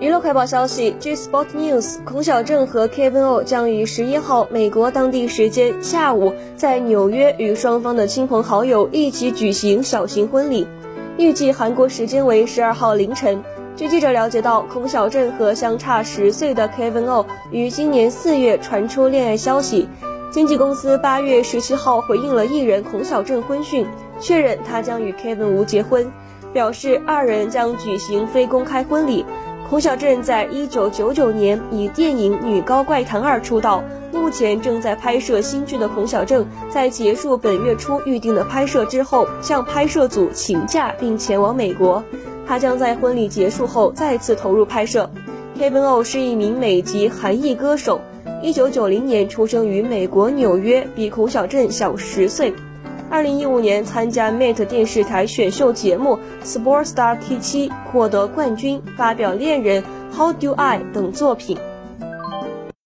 娱乐快报消息据 Sport News，孔晓振和 Kevin O 将于十一号美国当地时间下午在纽约与双方的亲朋好友一起举行小型婚礼，预计韩国时间为十二号凌晨。据记者了解到，孔晓振和相差十岁的 Kevin O 于今年四月传出恋爱消息，经纪公司八月十七号回应了艺人孔晓振婚讯，确认他将与 Kevin 吴结婚，表示二人将举行非公开婚礼。孔晓振在一九九九年以电影《女高怪谈二》出道，目前正在拍摄新剧的孔晓振，在结束本月初预定的拍摄之后，向拍摄组请假并前往美国。他将在婚礼结束后再次投入拍摄。Kevin O 是一名美籍韩裔歌手，一九九零年出生于美国纽约，比孔晓振小十岁。二零一五年参加 Mate 电视台选秀节目 Sportstar T7 获得冠军，发表《恋人》How Do I 等作品。